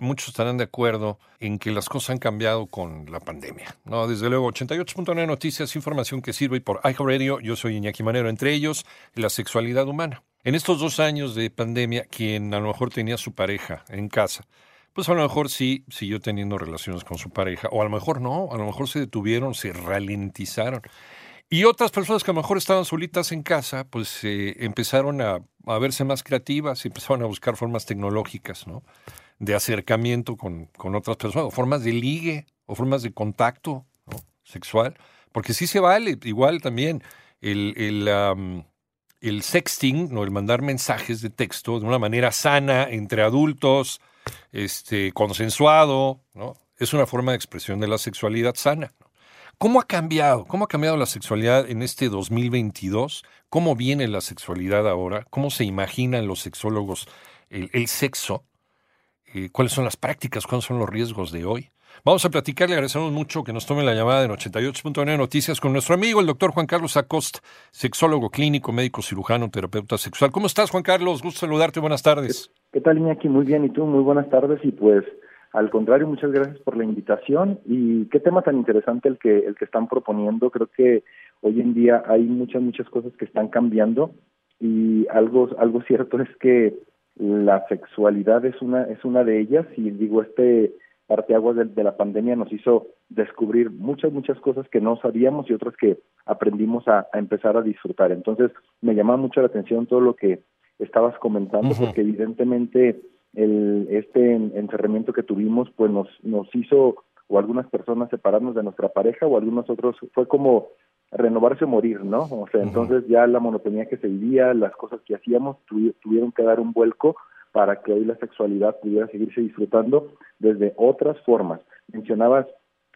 Muchos estarán de acuerdo en que las cosas han cambiado con la pandemia. No, desde luego, 88.9 Noticias, información que sirve y por iHeartRadio, yo soy Iñaki Manero, entre ellos la sexualidad humana. En estos dos años de pandemia, quien a lo mejor tenía su pareja en casa, pues a lo mejor sí siguió teniendo relaciones con su pareja, o a lo mejor no, a lo mejor se detuvieron, se ralentizaron. Y otras personas que a lo mejor estaban solitas en casa, pues eh, empezaron a, a verse más creativas empezaron a buscar formas tecnológicas, ¿no? De acercamiento con, con, otras personas, o formas de ligue, o formas de contacto sexual, porque sí se vale, igual también el, el, el sexting, ¿no? el mandar mensajes de texto de una manera sana entre adultos, este, consensuado, ¿no? es una forma de expresión de la sexualidad sana. ¿Cómo ha cambiado? ¿Cómo ha cambiado la sexualidad en este 2022? ¿Cómo viene la sexualidad ahora? ¿Cómo se imaginan los sexólogos el, el sexo? Eh, cuáles son las prácticas, cuáles son los riesgos de hoy. Vamos a platicar, le agradecemos mucho que nos tome la llamada en 88.9 Noticias con nuestro amigo, el doctor Juan Carlos Acosta, sexólogo clínico, médico cirujano, terapeuta sexual. ¿Cómo estás, Juan Carlos? Gusto saludarte, buenas tardes. ¿Qué, tal, Iñaki? Muy bien, y tú, muy buenas tardes, y pues, al contrario, muchas gracias por la invitación, y qué tema tan interesante el que, el que están proponiendo. Creo que hoy en día hay muchas, muchas cosas que están cambiando, y algo, algo cierto es que la sexualidad es una es una de ellas y digo este parteaguas de, de la pandemia nos hizo descubrir muchas muchas cosas que no sabíamos y otras que aprendimos a, a empezar a disfrutar. Entonces me llama mucho la atención todo lo que estabas comentando porque evidentemente el este encerramiento que tuvimos pues nos nos hizo o algunas personas separarnos de nuestra pareja o algunos otros fue como renovarse o morir, ¿no? O sea, entonces ya la monotonía que se vivía, las cosas que hacíamos tuvieron que dar un vuelco para que hoy la sexualidad pudiera seguirse disfrutando desde otras formas. Mencionabas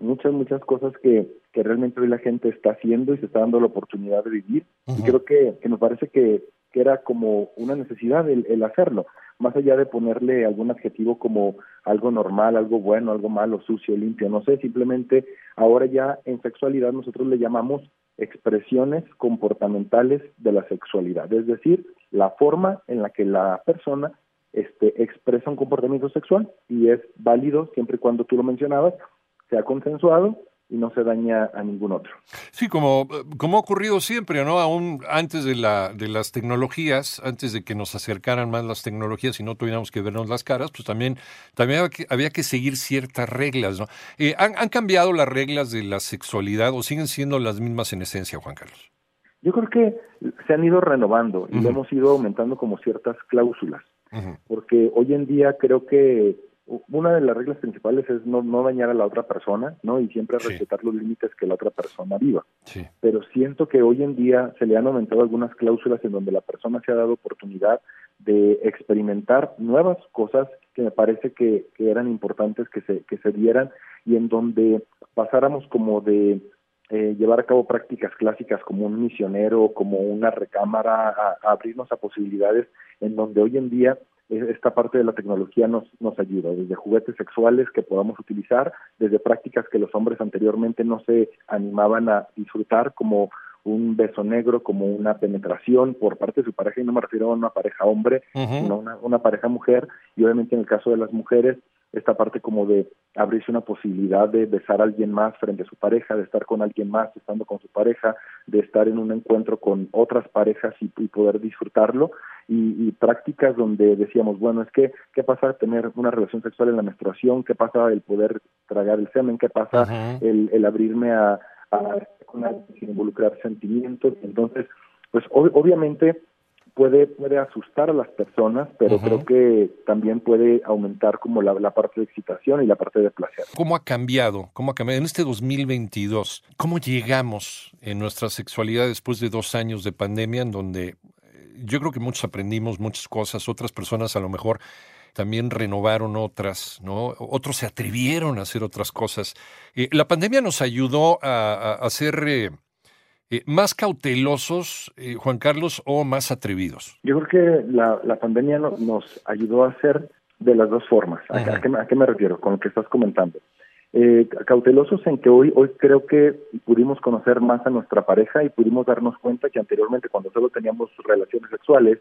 muchas, muchas cosas que, que realmente hoy la gente está haciendo y se está dando la oportunidad de vivir y creo que, que me parece que, que era como una necesidad el, el hacerlo, más allá de ponerle algún adjetivo como algo normal, algo bueno, algo malo, sucio, limpio, no sé, simplemente ahora ya en sexualidad nosotros le llamamos expresiones comportamentales de la sexualidad, es decir, la forma en la que la persona este, expresa un comportamiento sexual y es válido siempre y cuando tú lo mencionabas, sea consensuado y no se daña a ningún otro. Sí, como, como ha ocurrido siempre, ¿no? Aún antes de, la, de las tecnologías, antes de que nos acercaran más las tecnologías y no tuviéramos que vernos las caras, pues también, también había, que, había que seguir ciertas reglas, ¿no? Eh, ¿han, ¿Han cambiado las reglas de la sexualidad o siguen siendo las mismas en esencia, Juan Carlos? Yo creo que se han ido renovando y uh -huh. hemos ido aumentando como ciertas cláusulas, uh -huh. porque hoy en día creo que una de las reglas principales es no, no dañar a la otra persona, ¿no? Y siempre sí. respetar los límites que la otra persona viva. Sí. Pero siento que hoy en día se le han aumentado algunas cláusulas en donde la persona se ha dado oportunidad de experimentar nuevas cosas que me parece que, que eran importantes que se, que se dieran y en donde pasáramos como de eh, llevar a cabo prácticas clásicas como un misionero, como una recámara, a, a abrirnos a posibilidades en donde hoy en día esta parte de la tecnología nos, nos ayuda, desde juguetes sexuales que podamos utilizar, desde prácticas que los hombres anteriormente no se animaban a disfrutar, como un beso negro, como una penetración por parte de su pareja, y no me refiero a una pareja hombre, uh -huh. sino una, una pareja mujer, y obviamente en el caso de las mujeres, esta parte como de abrirse una posibilidad de besar a alguien más frente a su pareja, de estar con alguien más estando con su pareja, de estar en un encuentro con otras parejas y, y poder disfrutarlo, y, y, prácticas donde decíamos, bueno, es que, ¿qué pasa tener una relación sexual en la menstruación? ¿Qué pasa el poder tragar el semen? ¿Qué pasa el, el, abrirme a, a sin involucrar sentimientos? Entonces, pues ob obviamente puede, puede asustar a las personas, pero creo que también puede aumentar como la, la, parte de excitación y la parte de placer. ¿Cómo ha cambiado? ¿Cómo ha cambiado? En este 2022, ¿cómo llegamos en nuestra sexualidad después de dos años de pandemia en donde eh, yo creo que muchos aprendimos muchas cosas, otras personas a lo mejor también renovaron otras, ¿no? Otros se atrevieron a hacer otras cosas. Eh, la pandemia nos ayudó a, hacer eh, eh, más cautelosos, Juan Carlos, o más atrevidos. Yo creo que la, la pandemia nos ayudó a hacer de las dos formas. ¿A, qué, ¿A, qué, me refiero con lo que estás comentando? eh, cautelosos en que hoy hoy creo que pudimos conocer más a nuestra pareja y pudimos darnos cuenta que anteriormente cuando solo teníamos relaciones sexuales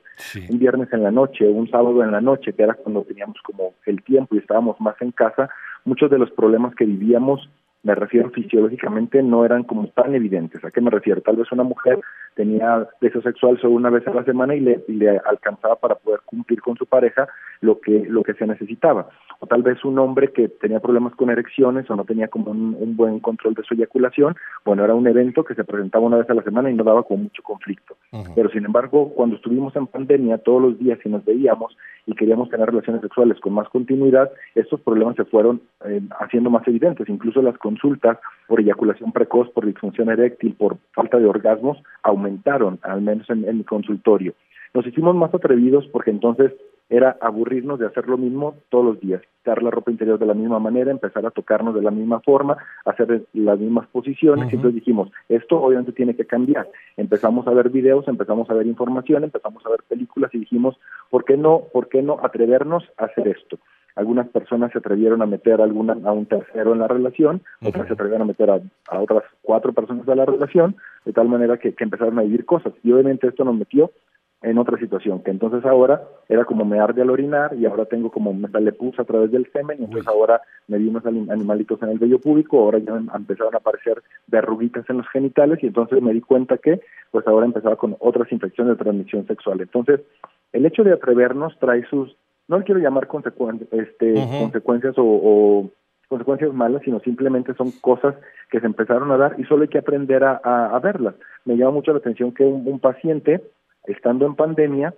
un viernes en la noche un sábado en la noche que era cuando teníamos como el tiempo y estábamos más en casa muchos de los problemas que vivíamos me refiero fisiológicamente, no eran como tan evidentes. ¿A qué me refiero? Tal vez una mujer tenía deseo sexual solo una vez a la semana y le, y le alcanzaba para poder cumplir con su pareja lo que, lo que se necesitaba. O tal vez un hombre que tenía problemas con erecciones o no tenía como un, un buen control de su eyaculación, bueno, era un evento que se presentaba una vez a la semana y no daba como mucho conflicto. Pero sin embargo, cuando estuvimos en pandemia, todos los días y nos veíamos y queríamos tener relaciones sexuales con más continuidad, estos problemas se fueron eh, haciendo más evidentes. Incluso las consultas por eyaculación precoz, por disfunción eréctil, por falta de orgasmos, aumentaron, al menos en, mi consultorio. Nos hicimos más atrevidos porque entonces era aburrirnos de hacer lo mismo todos los días, quitar la ropa interior de la misma manera, empezar a tocarnos de la misma forma, hacer las mismas posiciones, y entonces dijimos, esto obviamente tiene que cambiar. Empezamos a ver videos, empezamos a ver información, empezamos a ver películas y dijimos, ¿por qué no, por qué no atrevernos a hacer esto? algunas personas se atrevieron a meter a, alguna, a un tercero en la relación, otras se atrevieron a meter a, otras cuatro personas a la relación, de tal manera que, empezaron a vivir cosas. Y obviamente esto nos metió en otra situación, que entonces ahora era como me arde al orinar y ahora tengo como me sale pus a través del semen y entonces ahora me di unos animalitos en el vello púbico, ahora ya empezaron a aparecer verruguitas en los genitales y entonces me di cuenta que pues ahora empezaba con otras infecciones de transmisión sexual. Entonces, el hecho de atrevernos trae sus no quiero llamar este, consecuencias o, consecuencias malas, sino simplemente son cosas que se empezaron a dar y solo hay que aprender a, verlas. Me llama mucho la atención que un, paciente, estando en pandemia,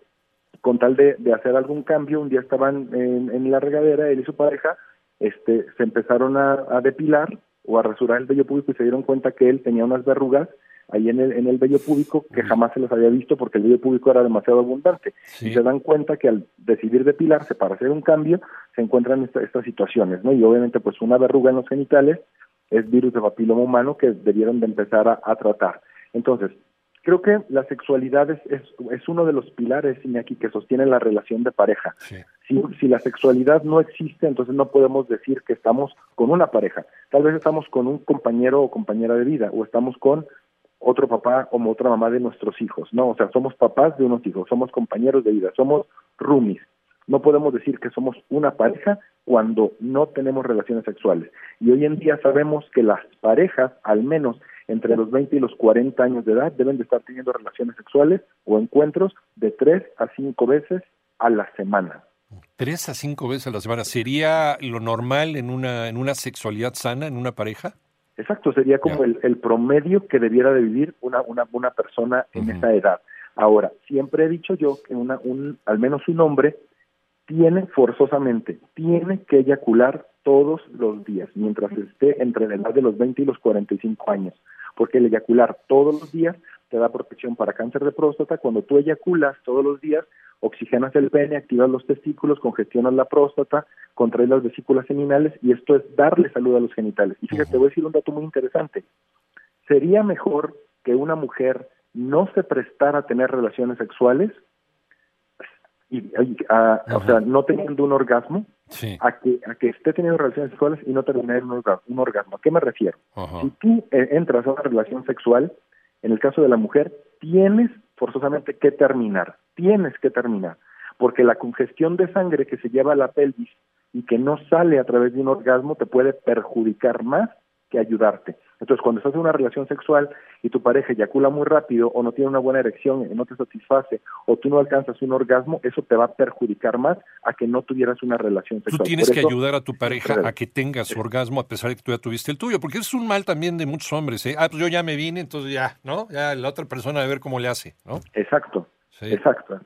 con tal de, hacer algún cambio, un día estaban en, la regadera, él y su pareja, este, se empezaron a, a depilar o a rasurar el vello público y se dieron cuenta que él tenía unas verrugas ahí en el, en el vello púbico que jamás se los había visto porque el vello púbico era demasiado abundante. Y se dan cuenta que al decidir depilarse para hacer un cambio, se encuentran estas situaciones, ¿no? Y obviamente pues una verruga en los genitales es virus de papiloma humano que debieron de empezar a, tratar. Entonces, creo que la sexualidad es, es, uno de los pilares, Iñaki, que sostiene la relación de pareja. Si, si la sexualidad no existe, entonces no podemos decir que estamos con una pareja. Tal vez estamos con un compañero o compañera de vida, o estamos con otro papá o otra mamá de nuestros hijos, no, o sea, somos papás de unos hijos, somos compañeros de vida, somos roomies. No podemos decir que somos una pareja cuando no tenemos relaciones sexuales. Y hoy en día sabemos que las parejas, al menos entre los 20 y los 40 años de edad, deben de estar teniendo relaciones sexuales o encuentros de tres a cinco veces a la semana. ¿Tres a cinco veces a la semana? ¿Sería lo normal en una, en una sexualidad sana, en una pareja? Exacto, sería como el, el, promedio que debiera de vivir una, una, una persona en esa edad. Ahora, siempre he dicho yo que una, un, al menos un hombre tiene forzosamente, tiene que eyacular todos los días, mientras esté entre la edad de los 20 y los 45 años, porque el eyacular todos los días te da protección para cáncer de próstata. Cuando tú eyaculas todos los días, oxigenas el pene, activas los testículos, congestionas la próstata, contraes las vesículas seminales y esto es darle salud a los genitales. Y fíjate, te voy a decir un dato muy interesante. Sería mejor que una mujer no se prestara a tener relaciones sexuales, y, o sea, no teniendo un orgasmo, a, que, a que esté teniendo relaciones sexuales y no tener un orgasmo. ¿A qué me refiero? Si tú eh, entras a una relación sexual, en el caso de la mujer, tienes forzosamente que terminar, tienes que terminar, porque la congestión de sangre que se lleva a la pelvis y que no sale a través de un orgasmo te puede perjudicar más que ayudarte. Entonces, cuando estás en una relación sexual y tu pareja eyacula muy rápido o no tiene una buena erección y no te satisface o tú no alcanzas un orgasmo, eso te va a perjudicar más a que no tuvieras una relación sexual. Tú tienes que ayudar a tu pareja a que tenga su orgasmo a pesar de que tú ya tuviste el tuyo, porque es un mal también de muchos hombres. ¿eh? Ah, pues yo ya me vine, entonces ya, ¿no? Ya la otra persona a ver cómo le hace, ¿no? Exacto. Exacto.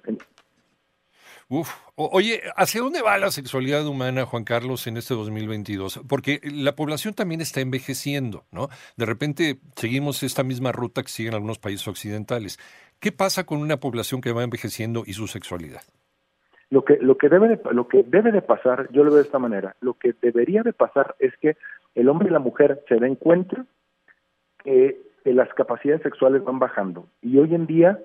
Uf. oye, ¿hacia dónde va la sexualidad humana, Juan Carlos, en este 2022? Porque la población también está envejeciendo, ¿no? De repente seguimos esta misma ruta que siguen algunos países occidentales. ¿Qué pasa con una población que va envejeciendo y su sexualidad? Lo que, lo que, debe, de, lo que debe de pasar, yo lo veo de esta manera, lo que debería de pasar es que el hombre y la mujer se den cuenta que, las capacidades sexuales van bajando. Y hoy en día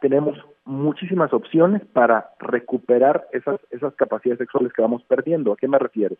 tenemos muchísimas opciones para recuperar esas, esas capacidades sexuales que vamos perdiendo. ¿A qué me refiero?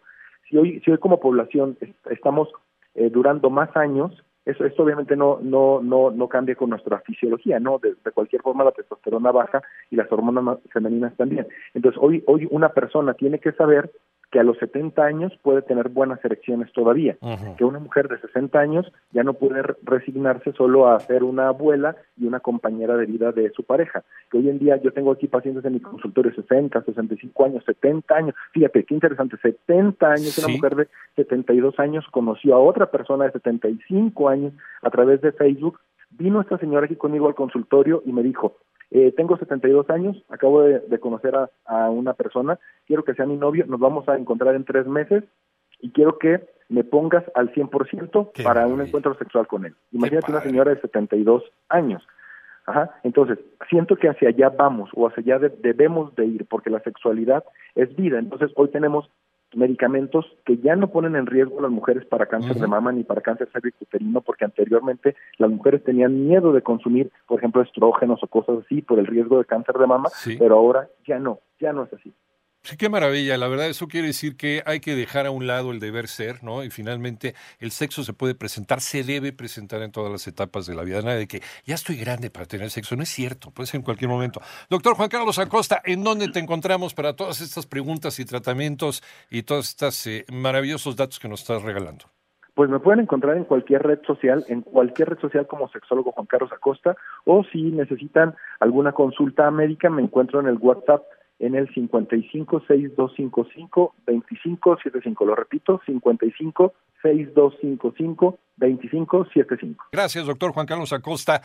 Si hoy, si hoy como población estamos eh, durando más años, eso, esto obviamente no, no, no, no cambia con nuestra fisiología, ¿no? De, de, cualquier forma la testosterona baja y las hormonas femeninas también. Entonces hoy, hoy una persona tiene que saber que a los 70 años puede tener buenas erecciones todavía, que una mujer de 60 años ya no puede resignarse solo a ser una abuela y una compañera de vida de su pareja, que hoy en día yo tengo aquí pacientes en mi consultorio 60, 65 años, 70 años, fíjate qué interesante, 70 años, una mujer de 72 años conoció a otra persona de 75 años a través de Facebook, vino esta señora aquí conmigo al consultorio y me dijo, eh, tengo 72 años, acabo de, de conocer a, a, una persona, quiero que sea mi novio, nos vamos a encontrar en tres meses y quiero que me pongas al 100% Qué para un encuentro sexual con él. Imagínate una señora de 72 años. Ajá. Entonces, siento que hacia allá vamos o hacia allá de, debemos de ir porque la sexualidad es vida. Entonces, hoy tenemos medicamentos que ya no ponen en riesgo a las mujeres para cáncer uh -huh. de mama ni para cáncer cervicuterino, porque anteriormente las mujeres tenían miedo de consumir, por ejemplo, estrógenos o cosas así por el riesgo de cáncer de mama, sí. pero ahora ya no, ya no es así. Sí, qué maravilla. La verdad, eso quiere decir que hay que dejar a un lado el deber ser, ¿no? Y finalmente, el sexo se puede presentar, se debe presentar en todas las etapas de la vida. Nada de que ya estoy grande para tener sexo. No es cierto, puede ser en cualquier momento. Doctor Juan Carlos Acosta, ¿en dónde te encontramos para todas estas preguntas y tratamientos y todos estos eh, maravillosos datos que nos estás regalando? Pues me pueden encontrar en cualquier red social, en cualquier red social como sexólogo Juan Carlos Acosta, o si necesitan alguna consulta médica, me encuentro en el WhatsApp en el 55 6255 2575. Lo repito, 55 6255 2575. Gracias, doctor Juan Carlos Acosta.